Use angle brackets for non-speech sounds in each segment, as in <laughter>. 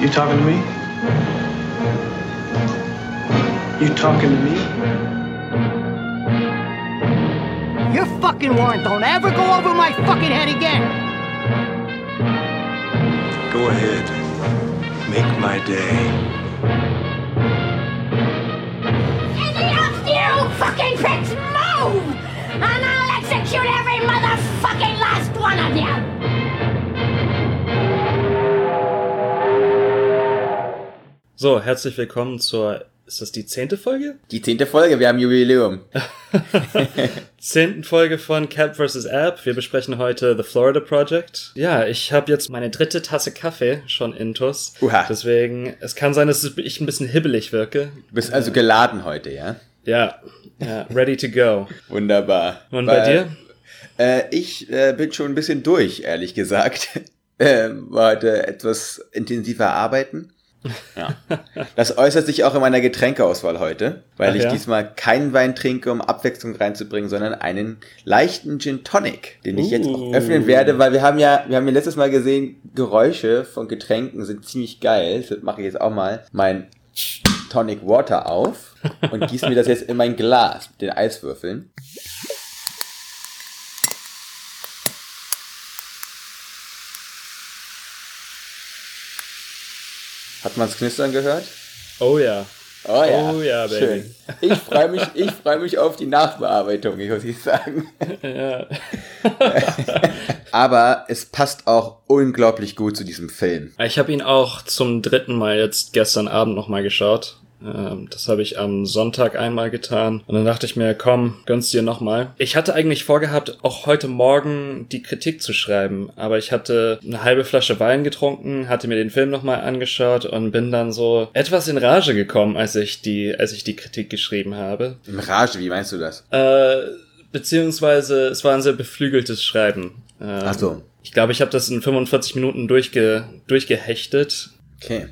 You talking to me? You talking to me? Your fucking warrant don't ever go over my fucking head again. Go ahead. Make my day. Any of you fucking pricks move! And I'll execute every motherfucking last one of you! So, herzlich willkommen zur, ist das die zehnte Folge? Die zehnte Folge, wir haben Jubiläum. <laughs> Zehnten Folge von Cap vs. App. Wir besprechen heute The Florida Project. Ja, ich habe jetzt meine dritte Tasse Kaffee schon intus. Uha. Deswegen, es kann sein, dass ich ein bisschen hibbelig wirke. Du bist also geladen heute, ja? Ja, ja, ready to go. Wunderbar. Und bei dir? Äh, ich äh, bin schon ein bisschen durch, ehrlich gesagt. <laughs> äh, war heute etwas intensiver arbeiten. Ja. <laughs> Das äußert sich auch in meiner Getränkeauswahl heute, weil Ach ich ja? diesmal keinen Wein trinke, um Abwechslung reinzubringen, sondern einen leichten Gin Tonic, den ich jetzt auch Uh. öffnen werde, weil wir haben ja, wir haben ja letztes Mal gesehen, Geräusche von Getränken sind ziemlich geil. Das mache ich jetzt auch mal mein Tonic Water auf und gieße mir das jetzt in mein Glas mit den Eiswürfeln. Hat man's knistern gehört? Oh ja. Oh ja. Oh ja, Baby. Schön. Ich freue mich, ich freue mich auf die Nachbearbeitung, ich muss ich sagen. ja. <laughs> Aber es passt auch unglaublich gut zu diesem Film. Ich habe ihn auch zum dritten Mal jetzt gestern Abend nochmal geschaut. Ähm, Das habe ich am Sonntag einmal getan. Und dann dachte ich mir, komm, gönn's dir nochmal. Ich hatte eigentlich vorgehabt, auch heute Morgen die Kritik zu schreiben. Aber ich hatte eine halbe Flasche Wein getrunken, hatte mir den Film nochmal angeschaut und bin dann so etwas in Rage gekommen, als ich die, als ich die Kritik geschrieben habe. Im Rage, wie meinst du das? Äh, beziehungsweise es war ein sehr beflügeltes Schreiben. Ähm, Ach so. Ich glaube, ich habe das in 45 Minuten durchge durchgehechtet. Okay.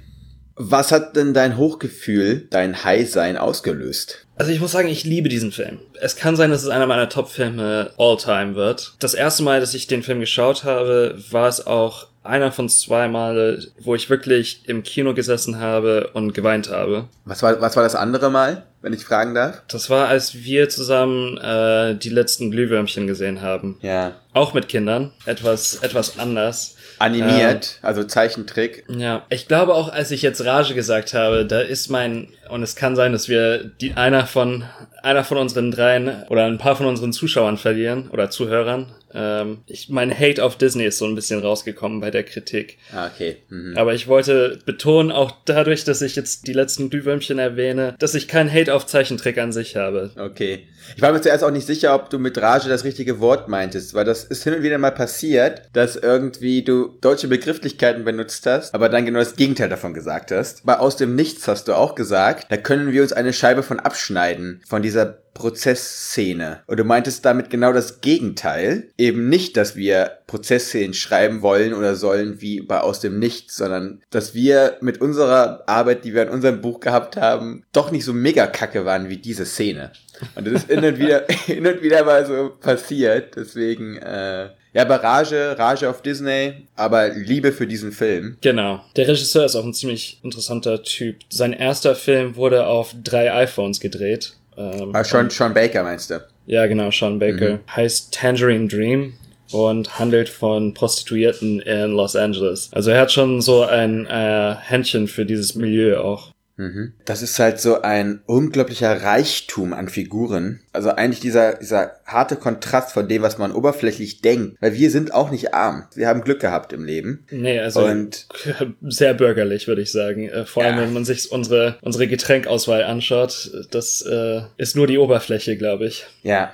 Was hat denn dein Hochgefühl, dein High-Sein ausgelöst? Also ich muss sagen, ich liebe diesen Film. Es kann sein, dass es einer meiner Top-Filme all-time wird. Das erste Mal, dass ich den Film geschaut habe, war es auch einer von zwei Male, wo ich wirklich im Kino gesessen habe und geweint habe. Was war, was war das andere Mal, wenn ich fragen darf? Das war, als wir zusammen äh, die letzten Glühwürmchen gesehen haben. Ja. Auch mit Kindern. Etwas, etwas anders. Animiert, also Zeichentrick. Ja, ich glaube auch, als ich jetzt Rage gesagt habe, da ist mein, und es kann sein, dass wir die, einer von, einer von unseren dreien oder ein paar von unseren Zuschauern verlieren oder Zuhörern. Ähm, ich, mein Hate auf Disney ist so ein bisschen rausgekommen bei der Kritik. Ah, okay. Mhm. Aber ich wollte betonen, auch dadurch, dass ich jetzt die letzten Glühwürmchen erwähne, dass ich keinen Hate auf Zeichentrick an sich habe. Okay. Ich war mir zuerst auch nicht sicher, ob du mit Rage das richtige Wort meintest, weil das ist hin und wieder mal passiert, dass irgendwie du deutsche Begrifflichkeiten benutzt hast, aber dann genau das Gegenteil davon gesagt hast. Bei Aus dem Nichts hast du auch gesagt, da können wir uns eine Scheibe von abschneiden, von dieser Prozessszene. Und du meintest damit genau das Gegenteil. Eben nicht, dass wir Prozessszenen schreiben wollen oder sollen wie bei Aus dem Nichts, sondern dass wir mit unserer Arbeit, die wir in unserem Buch gehabt haben, doch nicht so mega kacke waren wie diese Szene. Und das ist hin und wieder, <laughs> hin und wieder mal so passiert. Deswegen, äh, ja, aber Rage, Rage auf Disney, aber Liebe für diesen Film. Genau. Der Regisseur ist auch ein ziemlich interessanter Typ. Sein erster Film wurde auf drei iPhones gedreht. Ähm, Ah, Sean, Sean Baker meinst du? Ja, genau, Sean Baker. Mhm. Heißt Tangerine Dream und handelt von Prostituierten in Los Angeles. Also er hat schon so ein äh, Händchen für dieses Milieu auch. Mhm. Das ist halt so ein unglaublicher Reichtum an Figuren. Also eigentlich dieser, dieser harte Kontrast von dem, was man oberflächlich denkt. Weil wir sind auch nicht arm. Wir haben Glück gehabt im Leben. Nee, also Und <laughs> sehr bürgerlich, würde ich sagen. Äh, vor allem, Ja. wenn man sich unsere, unsere Getränkauswahl anschaut. Das äh, ist nur die Oberfläche, glaube ich. ja,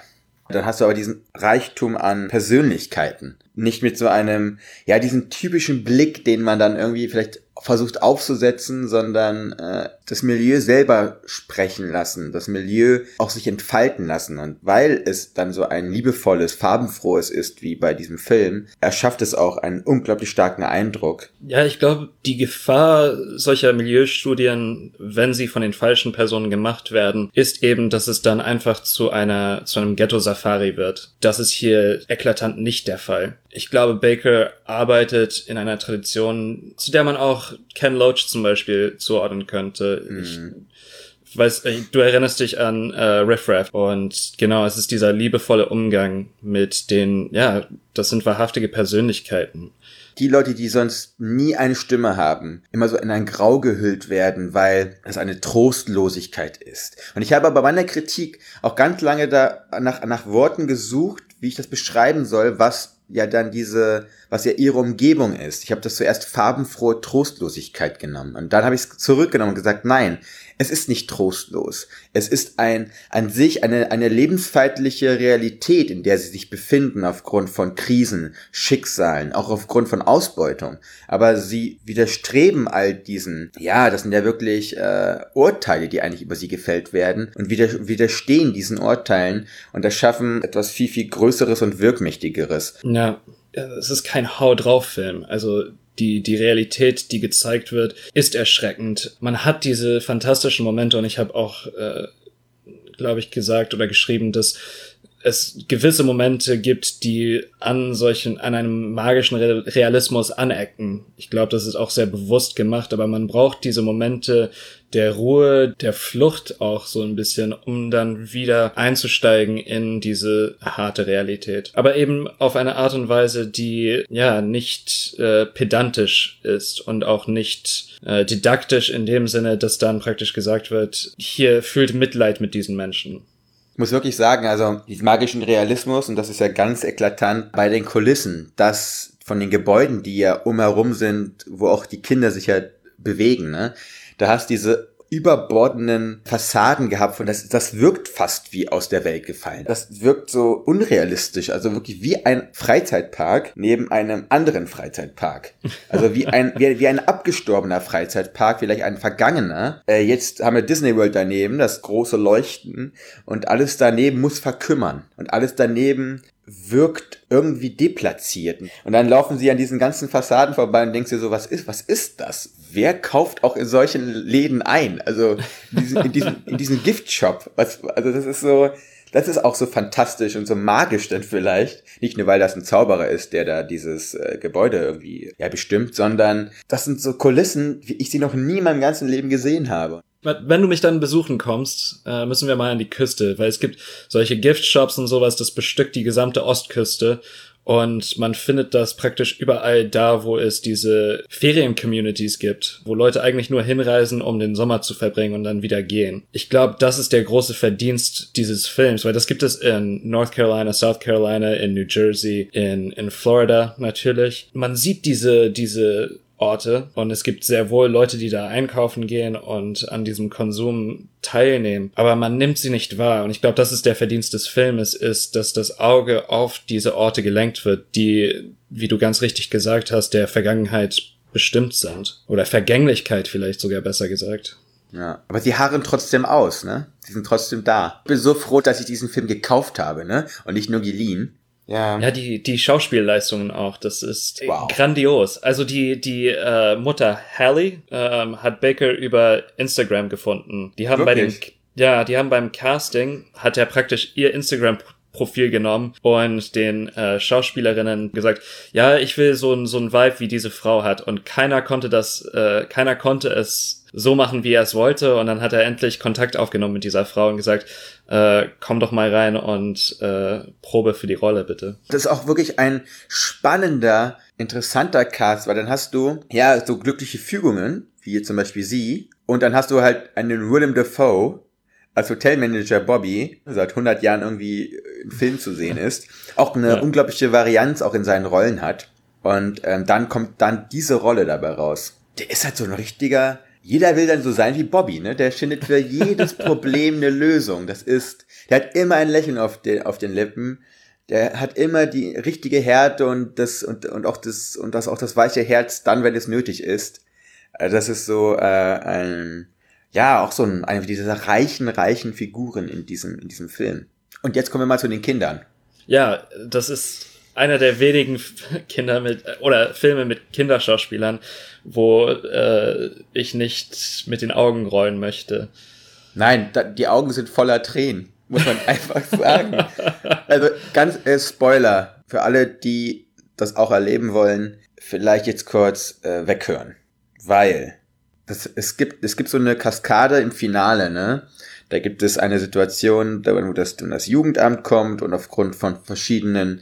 dann hast du aber diesen Reichtum an Persönlichkeiten. Nicht mit so einem, ja, diesen typischen Blick, den man dann irgendwie vielleicht versucht aufzusetzen, sondern äh, das Milieu selber sprechen lassen, das Milieu auch sich entfalten lassen. Und weil es dann so ein liebevolles, farbenfrohes ist, wie bei diesem Film, erschafft es auch einen unglaublich starken Eindruck. Ja, ich glaube, die Gefahr solcher Milieustudien, wenn sie von den falschen Personen gemacht werden, ist eben, dass es dann einfach zu einer, zu einem Ghetto-Safari wird. Das ist hier eklatant nicht der Fall. Ich glaube, Baker arbeitet in einer Tradition, zu der man auch Ken Loach zum Beispiel zuordnen könnte. Mhm. Ich weiß, äh, du erinnerst dich an äh, Riff Raff und genau, es ist dieser liebevolle Umgang mit den, ja, das sind wahrhaftige Persönlichkeiten. Die Leute, die sonst nie eine Stimme haben, immer so in ein Grau gehüllt werden, weil es eine Trostlosigkeit ist. Und ich habe aber bei meiner Kritik auch ganz lange da nach, nach Worten gesucht, wie ich das beschreiben soll, was ja dann diese, was ja ihre Umgebung ist. Ich habe das zuerst farbenfrohe Trostlosigkeit genommen. Und dann habe ich es zurückgenommen und gesagt, nein, es ist nicht trostlos. Es ist ein, an sich eine, eine lebensfeindliche Realität, in der sie sich befinden aufgrund von Krisen, Schicksalen, auch aufgrund von Ausbeutung. Aber sie widerstreben all diesen, ja, das sind ja wirklich äh, Urteile, die eigentlich über sie gefällt werden und wider, widerstehen diesen Urteilen und erschaffen etwas viel, viel Größeres und Wirkmächtigeres. Ja, es ist kein Hau drauf Film. Also die, die Realität, die gezeigt wird, ist erschreckend. Man hat diese fantastischen Momente und ich habe auch, äh, glaube ich, gesagt oder geschrieben, dass es gewisse Momente gibt, die an solchen, an einem magischen Realismus anecken. Ich glaube, das ist auch sehr bewusst gemacht, aber man braucht diese Momente der Ruhe, der Flucht auch so ein bisschen, um dann wieder einzusteigen in diese harte Realität. Aber eben auf eine Art und Weise, die ja nicht äh, pedantisch ist und auch nicht äh, didaktisch in dem Sinne, dass dann praktisch gesagt wird, hier fühlt Mitleid mit diesen Menschen. Ich muss wirklich sagen, also diesen magischen Realismus, und das ist ja ganz eklatant bei den Kulissen, dass von den Gebäuden, die ja umherum sind, wo auch die Kinder sich ja bewegen, ne? Da hast diese überbordenden Fassaden gehabt und das, das wirkt fast wie aus der Welt gefallen. Das wirkt so unrealistisch, also wirklich wie ein Freizeitpark neben einem anderen Freizeitpark. Also wie ein, wie, wie ein abgestorbener Freizeitpark, vielleicht ein vergangener. Äh, jetzt haben wir Disney World daneben, das große Leuchten und alles daneben muss verkümmern und alles daneben wirkt irgendwie deplatziert. Und dann laufen sie an diesen ganzen Fassaden vorbei und denkst dir so, was ist, was ist das? Wer kauft auch in solchen Läden ein? Also in diesen, in diesen, in diesen Giftshop. Was, also das ist so, das ist auch so fantastisch und so magisch dann vielleicht. Nicht nur, weil das ein Zauberer ist, der da dieses äh, Gebäude irgendwie ja, bestimmt, sondern das sind so Kulissen, wie ich sie noch nie in meinem ganzen Leben gesehen habe. Wenn du mich dann besuchen kommst, äh, müssen wir mal an die Küste, weil es gibt solche Giftshops und sowas, das bestückt die gesamte Ostküste. Und man findet das praktisch überall da, wo es diese Ferien-Communities gibt, wo Leute eigentlich nur hinreisen, um den Sommer zu verbringen und dann wieder gehen. Ich glaube, das ist der große Verdienst dieses Films, weil das gibt es in North Carolina, South Carolina, in New Jersey, in, in Florida natürlich. Man sieht diese, diese Orte und es gibt sehr wohl Leute, die da einkaufen gehen und an diesem Konsum teilnehmen, aber man nimmt sie nicht wahr und ich glaube, das ist der Verdienst des Filmes, ist, dass das Auge auf diese Orte gelenkt wird, die, wie du ganz richtig gesagt hast, der Vergangenheit bestimmt sind oder Vergänglichkeit vielleicht sogar besser gesagt. Ja, aber sie harren trotzdem aus, ne? Sie sind trotzdem da. Ich bin so froh, dass ich diesen Film gekauft habe, ne? Und nicht nur geliehen. Ja. Ja, die, die Schauspielleistungen auch, das ist wow. grandios. Also die, die äh, Mutter Hallie ähm, hat Baker über Instagram gefunden. Die haben Wirklich? bei dem, ja, die haben beim Casting, hat er praktisch ihr Instagram Profil genommen und den äh, Schauspielerinnen gesagt, ja, ich will so ein so ein Vibe wie diese Frau hat. Und keiner konnte das, äh, keiner konnte es so machen, wie er es wollte. Und dann hat er endlich Kontakt aufgenommen mit dieser Frau und gesagt, äh, komm doch mal rein und äh, Probe für die Rolle bitte. Das ist auch wirklich ein spannender, interessanter Cast, weil dann hast du ja so glückliche Fügungen, wie zum Beispiel sie, und dann hast du halt einen Willem Dafoe, als Hotelmanager Bobby seit 100 Jahren irgendwie im Film zu sehen ist, auch eine ja. unglaubliche Varianz auch in seinen Rollen hat. Und ähm, dann kommt dann diese Rolle dabei raus. Der ist halt so ein richtiger, jeder will dann so sein wie Bobby, ne? Der findet für jedes <laughs> Problem eine Lösung. Das ist, der hat immer ein Lächeln auf den, auf den Lippen. Der hat immer die richtige Härte und das, und, und auch das, und das auch das weiche Herz dann, wenn es nötig ist. Äh, das ist so, äh, ein, ja, auch so ein, eine dieser reichen, reichen Figuren in diesem, in diesem Film. Und jetzt kommen wir mal zu den Kindern. Ja, das ist einer der wenigen <laughs> Kinder mit, oder Filme mit Kinderschauspielern, wo äh, ich nicht mit den Augen rollen möchte. Nein, da, die Augen sind voller Tränen, muss man <laughs> einfach sagen. Also ganz äh, Spoiler für alle, die das auch erleben wollen, vielleicht jetzt kurz äh, weghören. Weil das, es, gibt, es gibt so eine Kaskade im Finale, ne? Da gibt es eine Situation, wo das, wo das Jugendamt kommt und aufgrund von verschiedenen,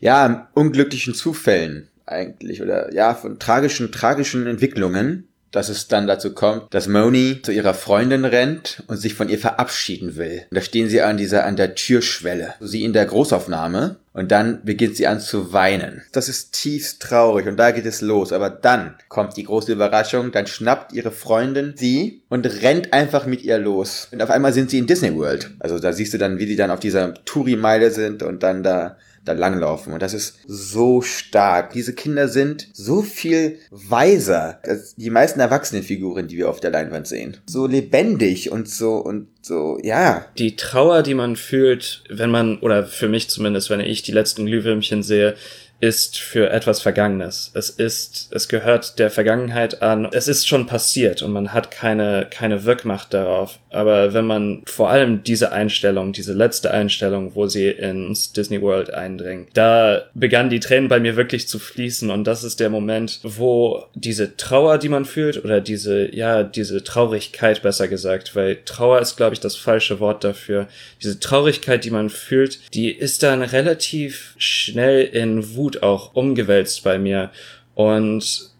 ja, unglücklichen Zufällen eigentlich oder ja, von tragischen, tragischen Entwicklungen dass es dann dazu kommt, dass Moni zu ihrer Freundin rennt und sich von ihr verabschieden will. Und da stehen sie an dieser, an der Türschwelle. Sie in der Großaufnahme. Und dann beginnt sie an zu weinen. Das ist tiefst traurig und da geht es los. Aber dann kommt die große Überraschung. Dann schnappt ihre Freundin sie und rennt einfach mit ihr los. Und auf einmal sind sie in Disney World. Also da siehst du dann, wie die dann auf dieser Touri-Meile sind und dann da da langlaufen. Und das ist so stark. Diese Kinder sind so viel weiser als die meisten Erwachsenenfiguren, die wir auf der Leinwand sehen. So lebendig und so und so, ja. Die Trauer, die man fühlt, wenn man, oder für mich zumindest, wenn ich die letzten Glühwürmchen sehe, ist für etwas Vergangenes. Es ist, es gehört der Vergangenheit an. Es ist schon passiert und man hat keine, keine Wirkmacht darauf. Aber wenn man vor allem diese Einstellung, diese letzte Einstellung, wo sie ins Disney World eindringen, da begannen die Tränen bei mir wirklich zu fließen und das ist der Moment, wo diese Trauer, die man fühlt oder diese, ja, diese Traurigkeit besser gesagt, weil Trauer ist, glaube ich, das falsche Wort dafür. Diese Traurigkeit, die man fühlt, die ist dann relativ schnell in Wut Wut auch umgewälzt bei mir. Und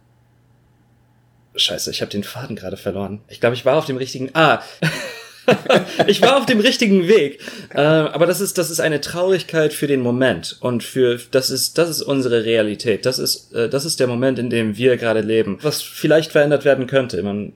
Scheiße, ich habe den Faden gerade verloren. Ich glaube, ich war auf dem richtigen. Ah. <laughs> ich war auf dem richtigen Weg. Äh, aber das ist, das ist eine Traurigkeit für den Moment und für das ist, das ist unsere Realität. Das ist, äh, das ist der Moment, in dem wir gerade leben. Was vielleicht verändert werden könnte. Man,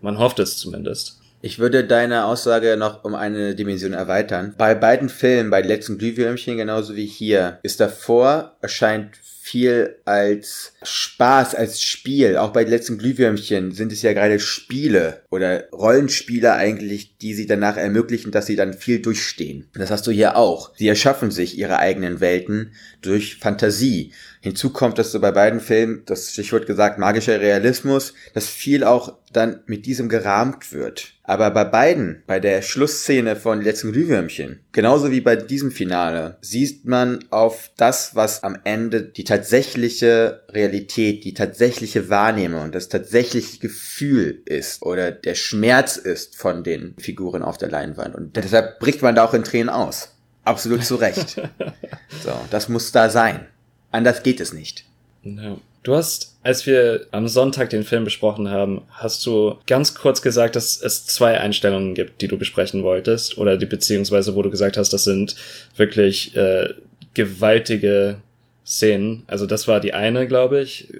man hofft es zumindest. Ich würde deine Aussage noch um eine Dimension erweitern. Bei beiden Filmen, bei letzten Glühwürmchen genauso wie hier, ist davor erscheint viel als Spaß, als Spiel. Auch bei den letzten Glühwürmchen sind es ja gerade Spiele oder Rollenspiele eigentlich, die sie danach ermöglichen, dass sie dann viel durchstehen. Das hast du hier auch. Sie erschaffen sich ihre eigenen Welten durch Fantasie. Hinzu kommt, dass so bei beiden Filmen, das Stichwort gesagt, magischer Realismus, dass viel auch dann mit diesem gerahmt wird. Aber bei beiden, bei der Schlussszene von Letzten Glühwürmchen, genauso wie bei diesem Finale, sieht man auf das, was am Ende die tatsächliche Realität, die tatsächliche Wahrnehmung und das tatsächliche Gefühl ist oder der Schmerz ist von den Figuren auf der Leinwand. Und deshalb bricht man da auch in Tränen aus. Absolut zu Recht. <laughs> so, das muss da sein. Anders geht es nicht. No. Du hast, als wir am Sonntag den Film besprochen haben, hast du ganz kurz gesagt, dass es zwei Einstellungen gibt, die du besprechen wolltest. Oder die beziehungsweise, wo du gesagt hast, das sind wirklich äh, gewaltige Szenen. Also das war die eine, glaube ich.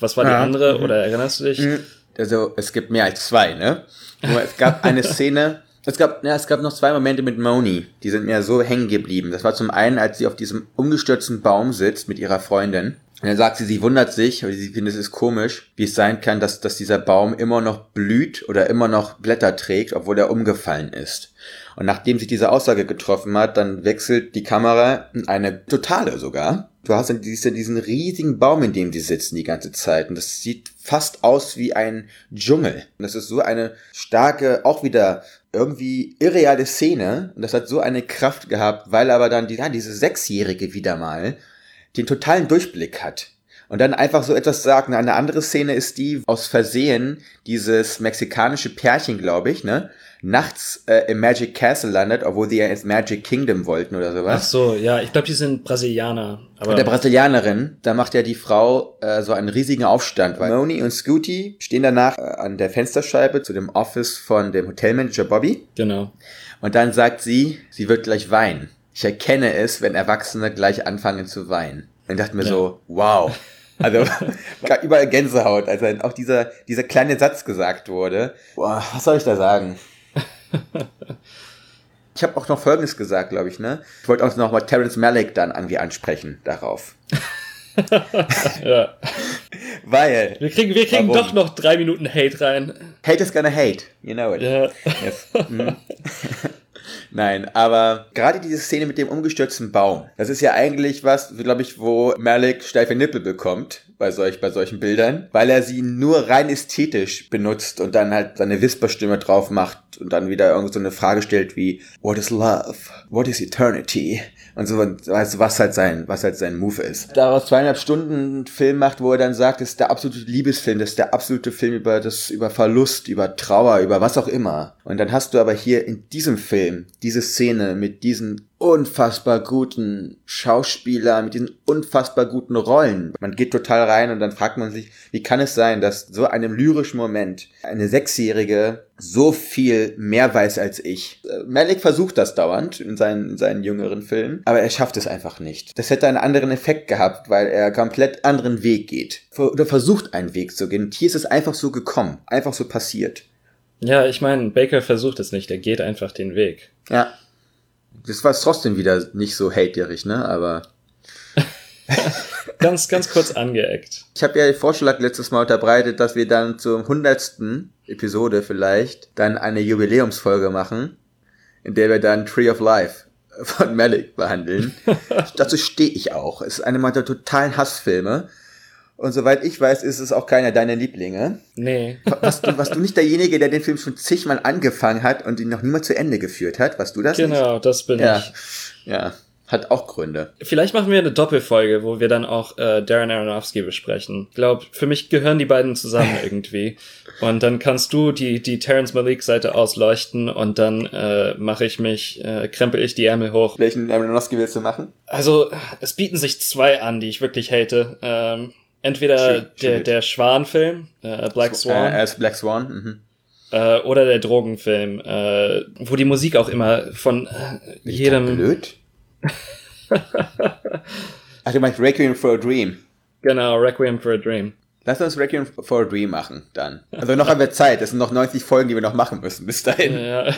Was war die ja. andere? Mhm. Oder erinnerst du dich? Also es gibt mehr als zwei, ne? Nur es gab eine <laughs> Szene, es gab, ja, es gab noch zwei Momente mit Moni, die sind mir so hängen geblieben. Das war zum einen, als sie auf diesem umgestürzten Baum sitzt mit ihrer Freundin. Und dann sagt sie, sie wundert sich, weil sie findet es komisch, wie es sein kann, dass, dass dieser Baum immer noch blüht oder immer noch Blätter trägt, obwohl er umgefallen ist. Und nachdem sie diese Aussage getroffen hat, dann wechselt die Kamera in eine totale sogar. Du hast dann diesen, diesen riesigen Baum, in dem sie sitzen die ganze Zeit. Und das sieht fast aus wie ein Dschungel. Und das ist so eine starke, auch wieder irgendwie irreale Szene. Und das hat so eine Kraft gehabt, weil aber dann die, ja, diese Sechsjährige wieder mal den totalen Durchblick hat. Und dann einfach so etwas sagt. Eine andere Szene ist die, aus Versehen, dieses mexikanische Pärchen, glaube ich, ne? Nachts äh, im Magic Castle landet, obwohl die ja ins Magic Kingdom wollten oder sowas. Ach so, ja, ich glaube, die sind Brasilianer. Aber und der Brasilianerin, da macht ja die Frau äh, so einen riesigen Aufstand, weil Moni und Scooty stehen danach äh, an der Fensterscheibe zu dem Office von dem Hotelmanager Bobby. Genau. Und dann sagt sie, sie wird gleich weinen. Ich erkenne es, wenn Erwachsene gleich anfangen zu weinen. Und dachte mir ja. so, wow. Also <laughs> überall Gänsehaut, als dann auch dieser, dieser kleine Satz gesagt wurde. Boah, was soll ich da sagen? <laughs> ich habe auch noch Folgendes gesagt, glaube ich, ne? Ich wollte auch noch mal Terence Malick dann irgendwie ansprechen darauf. <laughs> ja. Weil. Wir kriegen, wir kriegen doch noch drei Minuten Hate rein. Hate is gonna hate. You know it. Ja. Yes. Mhm. <laughs> Nein, aber gerade diese Szene mit dem umgestürzten Baum, das ist ja eigentlich was, glaube ich, wo Malik steife Nippel bekommt bei, solch, bei solchen Bildern, weil er sie nur rein ästhetisch benutzt und dann halt seine Whisperstimme drauf macht und dann wieder irgend so eine Frage stellt wie What is love? What is eternity? Und so, du, was halt sein, was halt sein Move ist. Daraus zweieinhalb Stunden Film macht, wo er dann sagt, das ist der absolute Liebesfilm, das ist der absolute Film über das, über Verlust, über Trauer, über was auch immer. Und dann hast du aber hier in diesem Film diese Szene mit diesen unfassbar guten Schauspieler, mit diesen unfassbar guten Rollen. Man geht total rein und dann fragt man sich, wie kann es sein, dass so einem lyrischen Moment eine Sechsjährige so viel mehr weiß als ich. Malik versucht das dauernd in seinen, in seinen jüngeren Filmen, aber er schafft es einfach nicht. Das hätte einen anderen Effekt gehabt, weil er komplett anderen Weg geht. Oder versucht einen Weg zu gehen. Und hier ist es einfach so gekommen, einfach so passiert. Ja, ich meine, Baker versucht es nicht, er geht einfach den Weg. Ja. Das war trotzdem wieder nicht so haterig, ne? Aber. <laughs> ganz, ganz kurz angeeckt. Ich habe ja den Vorschlag letztes Mal unterbreitet, dass wir dann zur hundertsten Episode vielleicht dann eine Jubiläumsfolge machen, in der wir dann Tree of Life von Malik behandeln. <laughs> Dazu stehe ich auch. Es ist eine meiner totalen Hassfilme. Und soweit ich weiß, ist es auch keiner deiner Lieblinge. Nee. Was du, was du nicht derjenige, der den Film schon zigmal angefangen hat und ihn noch niemals zu Ende geführt hat? Was du das Genau, nicht? das bin ja. ich. Ja, hat auch Gründe. Vielleicht machen wir eine Doppelfolge, wo wir dann auch äh, Darren Aronofsky besprechen. Ich glaube, für mich gehören die beiden zusammen <laughs> irgendwie. Und dann kannst du die, die Terrence Malik-Seite ausleuchten und dann äh, mache ich mich, äh, krempel ich die Ärmel hoch. Welchen Aronofsky willst du machen? Also, es bieten sich zwei an, die ich wirklich hate. Ähm, entweder Schön, der, schön. der Schwan-Film, äh, Black Swan, Äh, als Black Swan. Mhm. äh, oder der Drogenfilm, äh, wo die Musik auch immer von äh, jedem... Blöd? <laughs> Ach, du meinst Requiem for a Dream. Genau, Requiem for a Dream. Lass uns Requiem for a Dream machen, dann. Also noch haben wir Zeit. Das sind noch 90 Folgen, die wir noch machen müssen bis dahin. Ja.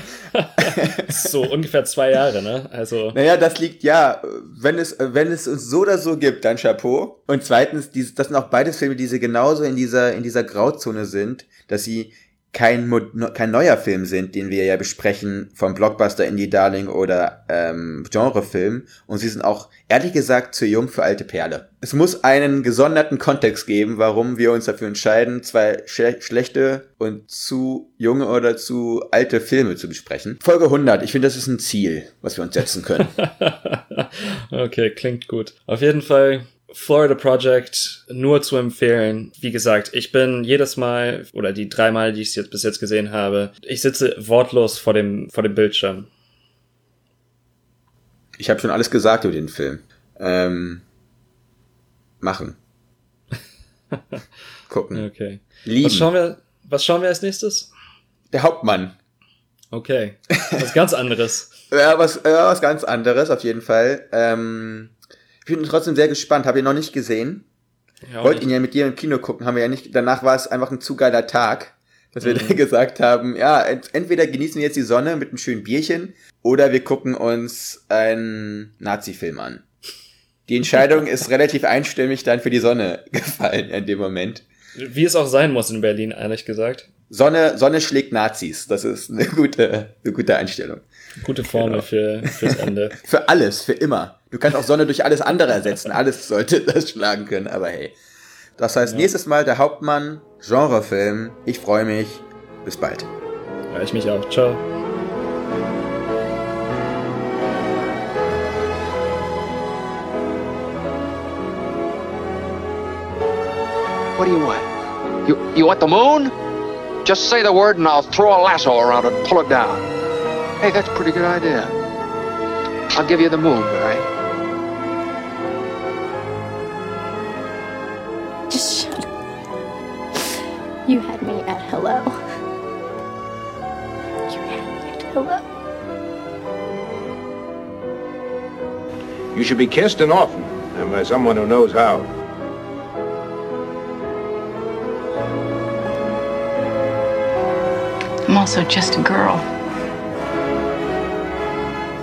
<laughs> so ungefähr zwei Jahre, ne? Also. Naja, das liegt ja, wenn es, wenn es uns so oder so gibt, dann Chapeau. Und zweitens, das sind auch beides Filme, die sie genauso in dieser, in dieser Grauzone sind, dass sie kein, kein neuer Film sind, den wir ja besprechen, vom Blockbuster Indie Darling oder ähm, Genrefilm. Und sie sind auch, ehrlich gesagt, zu jung für alte Perle. Es muss einen gesonderten Kontext geben, warum wir uns dafür entscheiden, zwei schle schlechte und zu junge oder zu alte Filme zu besprechen. Folge 100, ich finde, das ist ein Ziel, was wir uns setzen können. <laughs> okay, klingt gut. Auf jeden Fall Florida Project nur zu empfehlen. Wie gesagt, ich bin jedes Mal oder die dreimal, die ich es jetzt bis jetzt gesehen habe, ich sitze wortlos vor dem vor dem Bildschirm. Ich habe schon alles gesagt über den Film. Ähm, machen. <laughs> Gucken. Okay. Lieben. Was schauen wir? Was schauen wir als nächstes? Der Hauptmann. Okay, was ganz anderes. <laughs> Ja, was, ja, was ganz anderes, auf jeden Fall. Ähm, ich bin trotzdem sehr gespannt. Habe ihn noch nicht gesehen. Ja, Wollte ihn ja mit dir im Kino gucken, haben wir ja nicht. Danach war es einfach ein zu geiler Tag, dass wir Mhm. <laughs> gesagt haben, ja, ent entweder genießen wir jetzt die Sonne mit einem schönen Bierchen oder wir gucken uns einen Nazi-Film an. Die Entscheidung ist relativ einstimmig dann für die Sonne <laughs> gefallen in dem Moment. Wie es auch sein muss in Berlin, ehrlich gesagt. Sonne, Sonne schlägt Nazis. Das ist eine gute, eine gute Einstellung. Gute Formel für fürs Ende. <laughs> Für alles, für immer. Du kannst auch Sonne durch alles andere ersetzen. Alles sollte <laughs> das schlagen können, aber hey. Das heißt, nächstes Mal der Hauptmann, Genrefilm. Ich freue mich. Bis bald. Ja, ich mich auch. Ciao. What do you want? You, you want the moon? Just say the word and I'll throw a lasso around it and pull it down. Hey, that's a pretty good idea. I'll give you the moon, Barry. Just shut up. You had me at hello. You had me at hello. You should be kissed and often, and by someone who knows how. I'm also just a girl.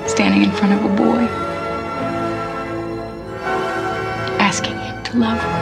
Standing in front of a boy. Asking him to love her.